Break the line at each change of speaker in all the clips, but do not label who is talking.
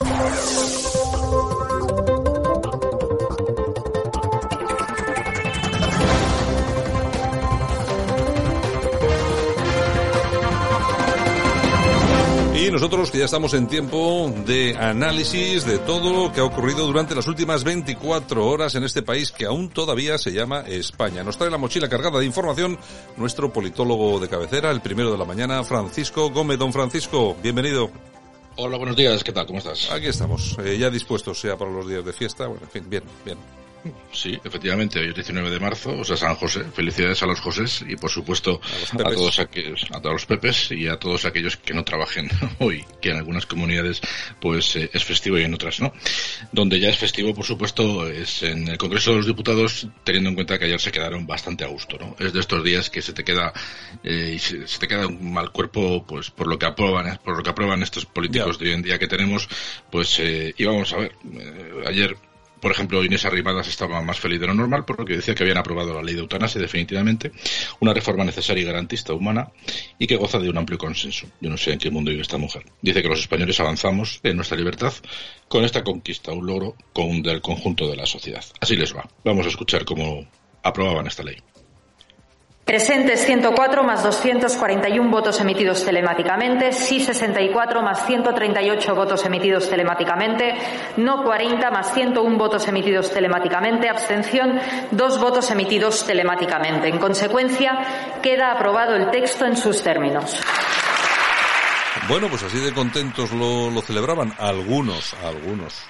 Y nosotros que ya estamos en tiempo de análisis de todo lo que ha ocurrido durante las últimas 24 horas en este país que aún todavía se llama España. Nos trae la mochila cargada de información nuestro politólogo de cabecera, el primero de la mañana, Francisco Gómez. Don Francisco, bienvenido.
Hola, buenos días, ¿qué tal? ¿Cómo estás?
Aquí estamos, eh, ya dispuestos sea para los días de fiesta. Bueno, en fin, bien, bien.
Sí, efectivamente, hoy es 19 de marzo, o sea, San José. Felicidades a los Josés y, por supuesto, a, todos aquellos, a todos los Pepes y a todos aquellos que no trabajen hoy, que en algunas comunidades pues eh, es festivo y en otras no. Donde ya es festivo, por supuesto, es en el Congreso de los Diputados, teniendo en cuenta que ayer se quedaron bastante a gusto, ¿no? Es de estos días que se te queda eh, y se, te queda un mal cuerpo, pues por lo que aprueban, por lo que aprueban estos políticos de hoy en día que tenemos, pues eh, y vamos a ver, ayer por ejemplo, Inés Arrimadas estaba más feliz de lo normal porque decía que habían aprobado la ley de eutanasia definitivamente, una reforma necesaria y garantista humana y que goza de un amplio consenso. Yo no sé en qué mundo vive esta mujer. Dice que los españoles avanzamos en nuestra libertad con esta conquista, un logro con, del conjunto de la sociedad. Así les va. Vamos a escuchar cómo aprobaban esta ley.
Presentes 104 más 241 votos emitidos telemáticamente, sí 64 más 138 votos emitidos telemáticamente, no 40 más 101 votos emitidos telemáticamente, abstención dos votos emitidos telemáticamente. En consecuencia, queda aprobado el texto en sus términos.
Bueno, pues así de contentos lo, lo celebraban algunos, algunos.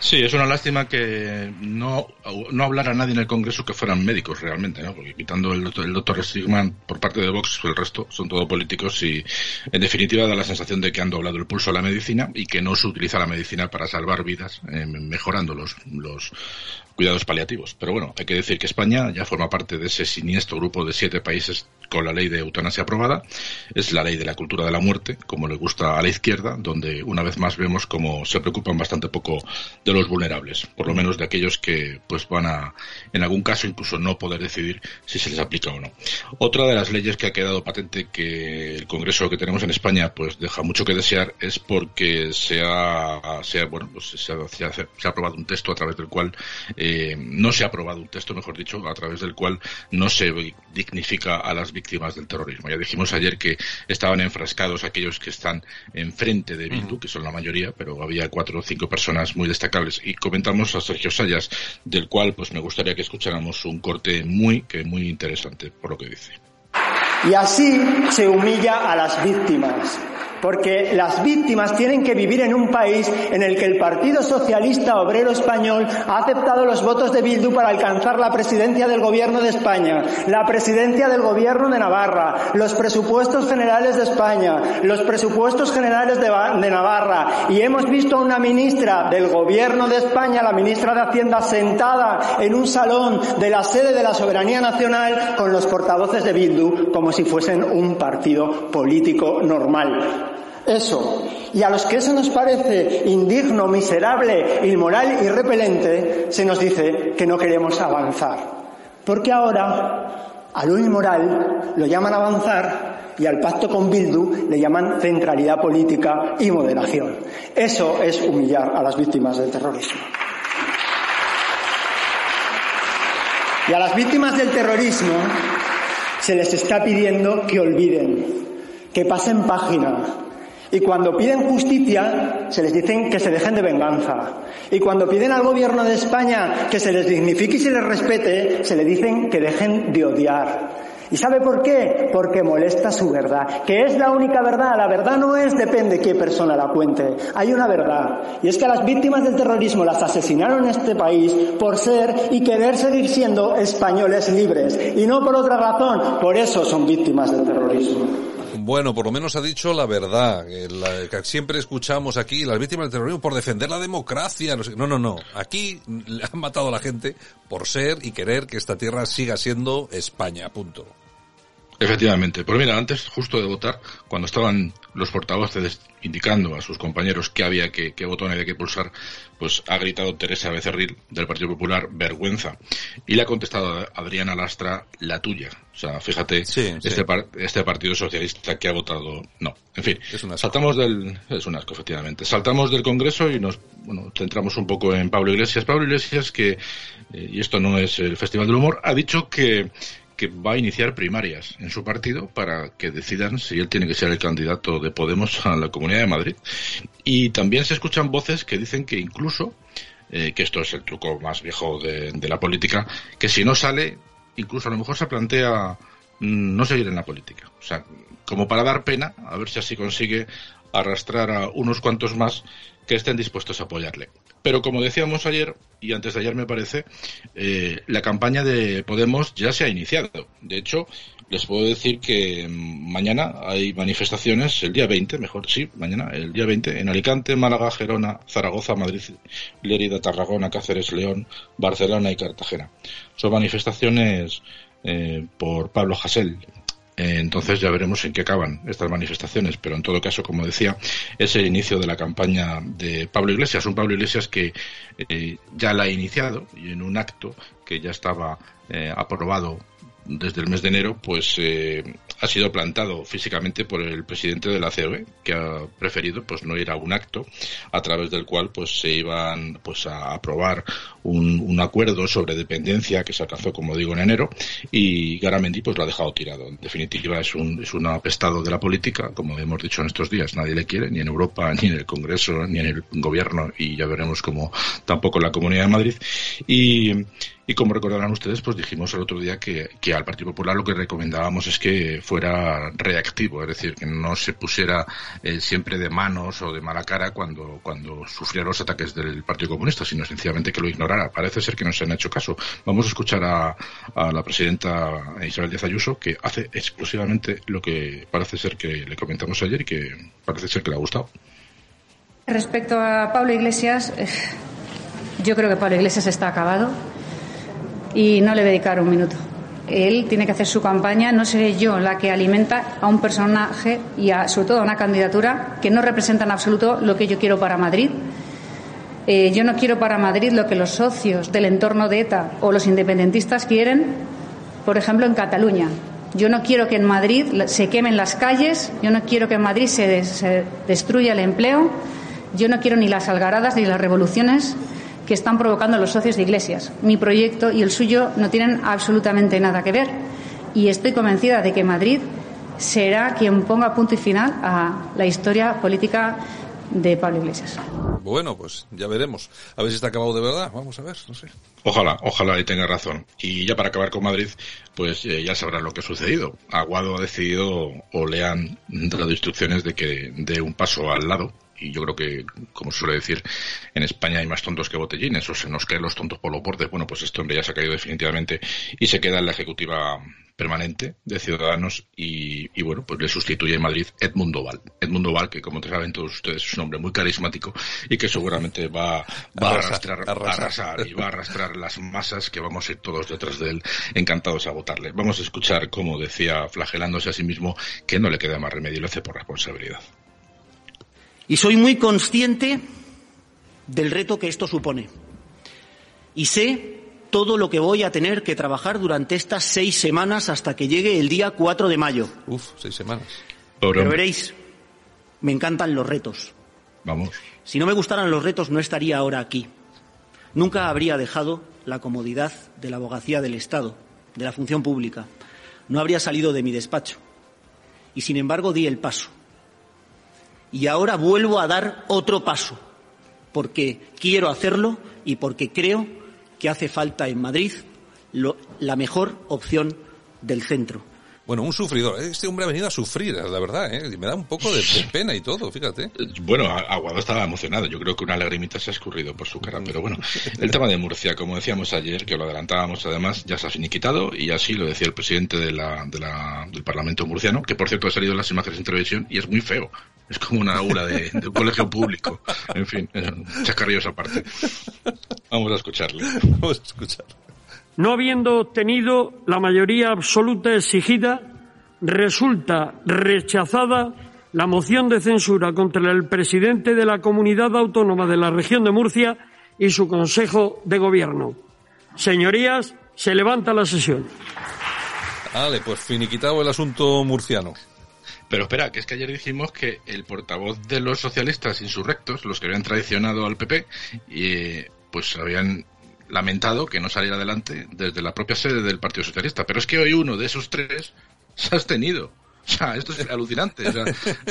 Sí, es una lástima que no, no hablara nadie en el Congreso que fueran médicos realmente, ¿no? Porque quitando el, el doctor Stigman por parte de Vox, el resto son todo políticos y en definitiva da la sensación de que han doblado el pulso a la medicina y que no se utiliza la medicina para salvar vidas, eh, mejorando los, los cuidados paliativos. Pero bueno, hay que decir que España ya forma parte de ese siniestro grupo de siete países con la ley de eutanasia aprobada. Es la ley de la cultura de la muerte, como le gusta a la izquierda, donde una vez más vemos como se preocupan bastante poco de los vulnerables, por lo menos de aquellos que pues van a, en algún caso, incluso no poder decidir si se les aplica o no. Otra de las leyes que ha quedado patente que el Congreso que tenemos en España pues deja mucho que desear es porque se ha, se ha bueno, pues se ha, se ha, aprobado un texto a través del cual eh, no se ha aprobado un texto, mejor dicho, a través del cual no se dignifica a las víctimas del terrorismo. Ya dijimos ayer que estaban enfrascados aquellos que están enfrente de Bildu, que son la mayoría, pero había cuatro o cinco personas muy destacables. Y comentamos a Sergio Sayas, del cual pues me gustaría que escucháramos un corte muy, que muy interesante por lo que dice.
Y así se humilla a las víctimas porque las víctimas tienen que vivir en un país en el que el Partido Socialista Obrero Español ha aceptado los votos de Bildu para alcanzar la presidencia del Gobierno de España, la presidencia del Gobierno de Navarra, los presupuestos generales de España, los presupuestos generales de, Navarra. Y hemos visto a una ministra del Gobierno de España, la ministra de Hacienda, sentada en un salón de la sede de la soberanía nacional con los portavoces de Bildu como si fuesen un partido político normal eso. Y a los que eso nos parece indigno, miserable, inmoral y repelente, se nos dice que no queremos avanzar. Porque ahora a lo inmoral lo llaman avanzar y al pacto con Bildu le llaman centralidad política y moderación. Eso es humillar a las víctimas del terrorismo. Y a las víctimas del terrorismo se les está pidiendo que olviden, que pasen página, y cuando piden justicia, se les dicen que se dejen de venganza. Y cuando piden al gobierno de España que se les dignifique y se les respete, se les dicen que dejen de odiar. ¿Y sabe por qué? Porque molesta su verdad, que es la única verdad. La verdad no es depende qué persona la cuente. Hay una verdad. Y es que a las víctimas del terrorismo las asesinaron en este país por ser y querer seguir siendo españoles libres. Y no por otra razón. Por eso son víctimas del terrorismo.
Bueno, por lo menos ha dicho la verdad, la, que siempre escuchamos aquí, las víctimas del terrorismo por defender la democracia. No, no, no, aquí han matado a la gente por ser y querer que esta tierra siga siendo España, punto.
Efectivamente. Pues mira, antes, justo de votar, cuando estaban los portavoces indicando a sus compañeros qué había que, qué botón había que pulsar, pues ha gritado Teresa Becerril del Partido Popular, vergüenza. Y le ha contestado Adriana Lastra, la tuya. O sea, fíjate, este, este Partido Socialista que ha votado, no. En fin, saltamos del, es un asco, efectivamente. Saltamos del Congreso y nos, bueno, centramos un poco en Pablo Iglesias. Pablo Iglesias que, eh, y esto no es el Festival del Humor, ha dicho que que va a iniciar primarias en su partido para que decidan si él tiene que ser el candidato de Podemos a la Comunidad de Madrid. Y también se escuchan voces que dicen que incluso, eh, que esto es el truco más viejo de, la política, que si no sale, incluso a lo mejor se plantea mm, no seguir en la política. O sea, como para dar pena, a ver si así consigue arrastrar a unos cuantos más que estén dispuestos a apoyarle. Pero como decíamos ayer, y antes de ayer me parece, eh, la campaña de Podemos ya se ha iniciado. De hecho, les puedo decir que mañana hay manifestaciones, el día 20, mejor, sí, mañana, el día 20, en Alicante, Málaga, Gerona, Zaragoza, Madrid, Lérida, Tarragona, Cáceres, León, Barcelona y Cartagena. Son manifestaciones eh, por Pablo Hasél, entonces ya veremos en qué acaban estas manifestaciones, pero en todo caso, como decía, es el inicio de la campaña de Pablo Iglesias, un Pablo Iglesias que eh, ya la ha iniciado y en un acto que ya estaba eh, aprobado desde el mes de enero, pues eh, ha sido plantado físicamente por el presidente de la COE, que ha preferido pues no ir a un acto a través del cual pues se iban pues a aprobar un, acuerdo sobre dependencia que se alcanzó, como digo, en enero, y Garamendi pues lo ha dejado tirado. En definitiva es un, es un apestado de la política, como hemos dicho en estos días, nadie le quiere, ni en Europa, ni en el Congreso, ni en el gobierno, y ya veremos cómo tampoco en la Comunidad de Madrid. Y y como recordarán ustedes, pues dijimos el otro día que, que, al Partido Popular lo que recomendábamos es que fuera reactivo, es decir, que no se pusiera eh, siempre de manos o de mala cara cuando, cuando sufría los ataques del Partido Comunista, sino sencillamente que lo ignorara. Parece ser que no se han hecho caso. Vamos a escuchar a, a la presidenta Isabel Díaz Ayuso, que hace exclusivamente lo que parece ser que le comentamos ayer y que parece ser que le ha gustado.
Respecto a Pablo Iglesias, eh, yo creo que Pablo Iglesias está acabado y no le dedicar un minuto. Él tiene que hacer su campaña, no seré yo la que alimenta a un personaje y a, sobre todo a una candidatura que no representa en absoluto lo que yo quiero para Madrid. Eh, yo no quiero para Madrid lo que los socios del entorno de ETA o los independentistas quieren, por ejemplo, en Cataluña. Yo no quiero que en Madrid se quemen las calles, yo no quiero que en Madrid se, se destruya el empleo, yo no quiero ni las algaradas ni las revoluciones que están provocando los socios de Iglesias. Mi proyecto y el suyo no tienen absolutamente nada que ver. Y estoy convencida de que Madrid será quien ponga punto y final a la historia política de Pablo Iglesias.
Bueno, pues ya veremos. A ver si está acabado de verdad. Vamos a ver, no sé.
Ojalá, ojalá y tenga razón. Y ya para acabar con Madrid, pues eh, ya sabrán lo que ha sucedido. Aguado ha decidido o le han dado instrucciones de que dé un paso al lado y yo creo que, como suele decir, en España hay más tontos que botellines, o se nos caen los tontos por los bordes. Bueno, pues este hombre ya se ha caído definitivamente y se queda en la ejecutiva permanente de Ciudadanos y, bueno, pues le sustituye en Madrid Edmundo Val. Edmundo Val, que como saben todos ustedes es un hombre muy carismático y que seguramente va, va a, arrastrar, arrasar y va a arrastrar las masas que vamos a ir todos detrás de él encantados a votarle. Vamos a escuchar, como decía, flagelándose a sí mismo, que no le queda más remedio y lo hace por responsabilidad.
Y soy muy consciente del reto que esto supone. Y sé todo lo que voy a tener que trabajar durante estas seis semanas hasta que llegue el día 4 de mayo.
Uf, seis semanas.
Pero veréis, me encantan los retos.
Vamos.
Si no me gustaran los retos, no estaría ahora aquí. Nunca habría dejado la comodidad de la abogacía del Estado, de la función pública. No habría salido de mi despacho. Y sin embargo di el paso y ahora vuelvo a dar otro paso, porque quiero hacerlo y porque creo que hace falta en Madrid la mejor opción del centro.
Bueno, un sufridor. Este hombre ha venido a sufrir, la verdad, ¿eh? Me da un poco de, pena y todo, fíjate.
Bueno, Aguado estaba emocionado. Yo creo que una lagrimita se ha escurrido por su cara. Pero bueno, el tema de Murcia, como decíamos ayer, que lo adelantábamos además, ya se ha finiquitado y así lo decía el presidente de la, de la, del Parlamento murciano, que por cierto ha salido en las imágenes en televisión y es muy feo. Es como una aula de, un colegio público. En fin, chascarrillos aparte. Vamos a escucharle.
Vamos a escucharle.
No habiendo obtenido la mayoría absoluta exigida, resulta rechazada la moción de censura contra el presidente de la Comunidad Autónoma de la Región de Murcia y su Consejo de Gobierno. Señorías, se levanta la sesión.
Vale, pues finiquitado el asunto murciano.
Pero espera, que es que ayer dijimos que el portavoz de los socialistas insurrectos, los que habían traicionado al PP, y, pues habían lamentado que no saliera adelante desde la propia sede del Partido Socialista. Pero es que hoy uno de esos tres se ha abstenido. O sea, esto es alucinante.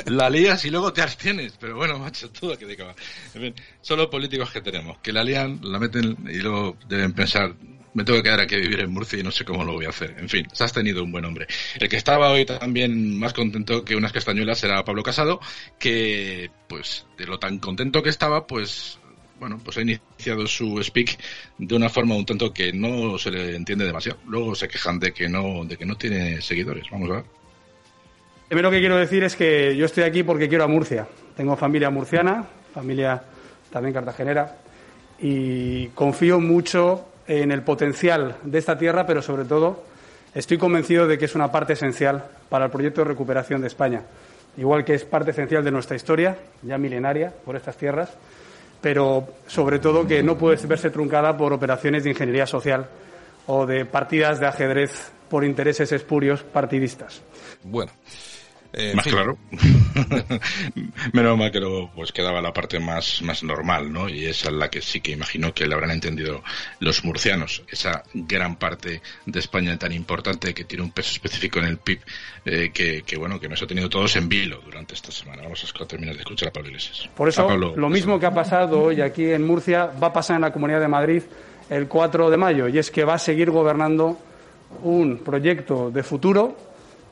La lías y luego te abstienes. Pero bueno, macho, todo que te En fin, son los políticos que tenemos, que la lían, la meten y luego deben pensar, me tengo que quedar aquí a vivir en Murcia y no sé cómo lo voy a hacer. En fin, se has tenido un buen hombre. El que estaba hoy también más contento que unas castañuelas era Pablo Casado, que pues de lo tan contento que estaba, pues bueno, pues ha iniciado su speak de una forma un tanto que no se le entiende demasiado. Luego se quejan de que no, de que no tiene seguidores. Vamos a ver.
Primero que quiero decir es que yo estoy aquí porque quiero a Murcia. Tengo familia murciana, familia también cartagenera, y confío mucho en el potencial de esta tierra, pero sobre todo estoy convencido de que es una parte esencial para el proyecto de recuperación de España, igual que es parte esencial de nuestra historia, ya milenaria, por estas tierras, pero sobre todo que no puede verse truncada por operaciones de ingeniería social o de partidas de ajedrez por intereses espurios partidistas.
Bueno,
eh, más claro. Menos mal que luego pues quedaba la parte más, más normal, ¿no? Y esa es la que sí que imagino que le habrán entendido los murcianos. Esa gran parte de España tan importante que tiene un peso específico en el PIB, eh, que, bueno, que nos ha tenido todos en vilo durante esta semana. Vamos a terminar de escuchar a Pablo Iglesias.
Por eso, lo mismo que ha pasado hoy aquí en Murcia, va a pasar en la Comunidad de Madrid el 4 de mayo, y es que va a seguir gobernando un proyecto de futuro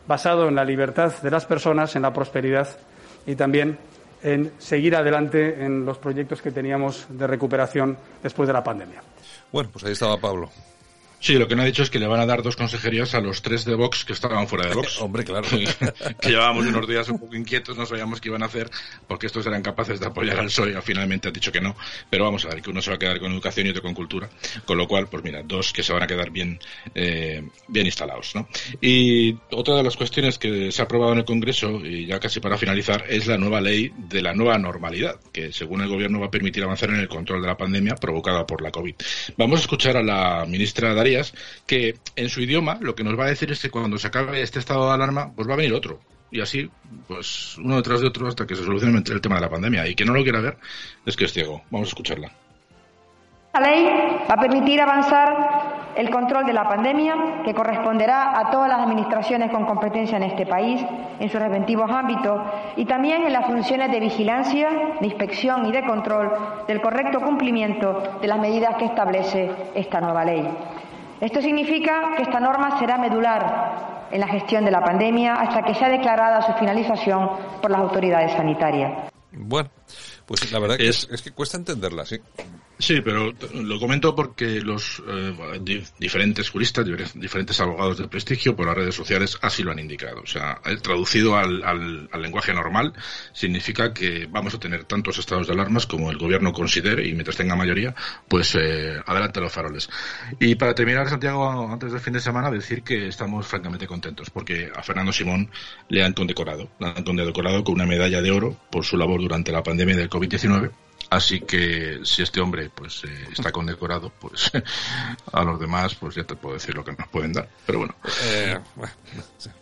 basado en la libertad de las personas, en la prosperidad y también en seguir adelante en los proyectos que teníamos de recuperación después de la pandemia.
Bueno, pues ahí estaba Pablo.
Sí, lo que no ha dicho es que le van a dar dos consejerías a los tres de Vox que estaban fuera de Vox.
Hombre, claro.
que llevábamos unos días un poco inquietos, no sabíamos qué iban a hacer, porque estos eran capaces de apoyar al PSOE, finalmente ha dicho que no. Pero vamos a ver, que uno se va a quedar con educación y otro con cultura. Con lo cual, pues mira, dos que se van a quedar bien, eh, bien instalados, ¿no? Y otra de las cuestiones que se ha aprobado en el Congreso, y ya casi para finalizar, es la nueva ley de la nueva normalidad, que según el Gobierno va a permitir avanzar en el control de la pandemia provocada por la COVID. Vamos a escuchar a la ministra que en su idioma lo que nos va a decir es que cuando se acabe este estado de alarma, pues va a venir otro. Y así, pues uno detrás de otro hasta que se solucione el tema de la pandemia. Y que no lo quiera ver es que es ciego. Vamos a escucharla.
La ley va a permitir avanzar el control de la pandemia, que corresponderá a todas las administraciones con competencia en este país, en sus respectivos ámbitos, y también en las funciones de vigilancia, de inspección y de control del correcto cumplimiento de las medidas que establece esta nueva ley. Esto significa que esta norma será medular en la gestión de la pandemia hasta que sea declarada su finalización por las autoridades sanitarias.
Bueno, pues la verdad es, es que cuesta entenderla, sí.
Sí, pero lo comento porque los eh, diferentes juristas, diferentes abogados de prestigio por las redes sociales así lo han indicado. O sea, traducido al, al, lenguaje normal significa que vamos a tener tantos estados de alarmas como el gobierno considere y mientras tenga mayoría, pues eh, adelante los faroles. Y para terminar, Santiago, antes del fin de semana, decir que estamos francamente contentos porque a Fernando Simón le han condecorado, le han condecorado con una medalla de oro por su labor durante la pandemia del COVID-19 Así que si este hombre pues eh, está condecorado, pues a los demás pues ya te puedo decir lo que nos pueden dar. Pero bueno.
Eh,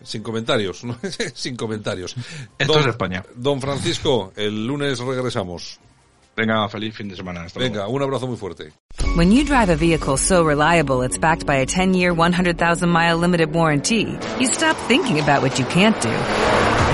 sin comentarios, ¿no? sin comentarios.
Esto es España.
Don Francisco, el lunes regresamos.
Venga, feliz fin de semana.
Hasta Venga, un abrazo muy fuerte.
When you drive a vehicle so reliable it's backed by a 10-year, 100,000-mile limited warranty, you stop thinking about what you can't do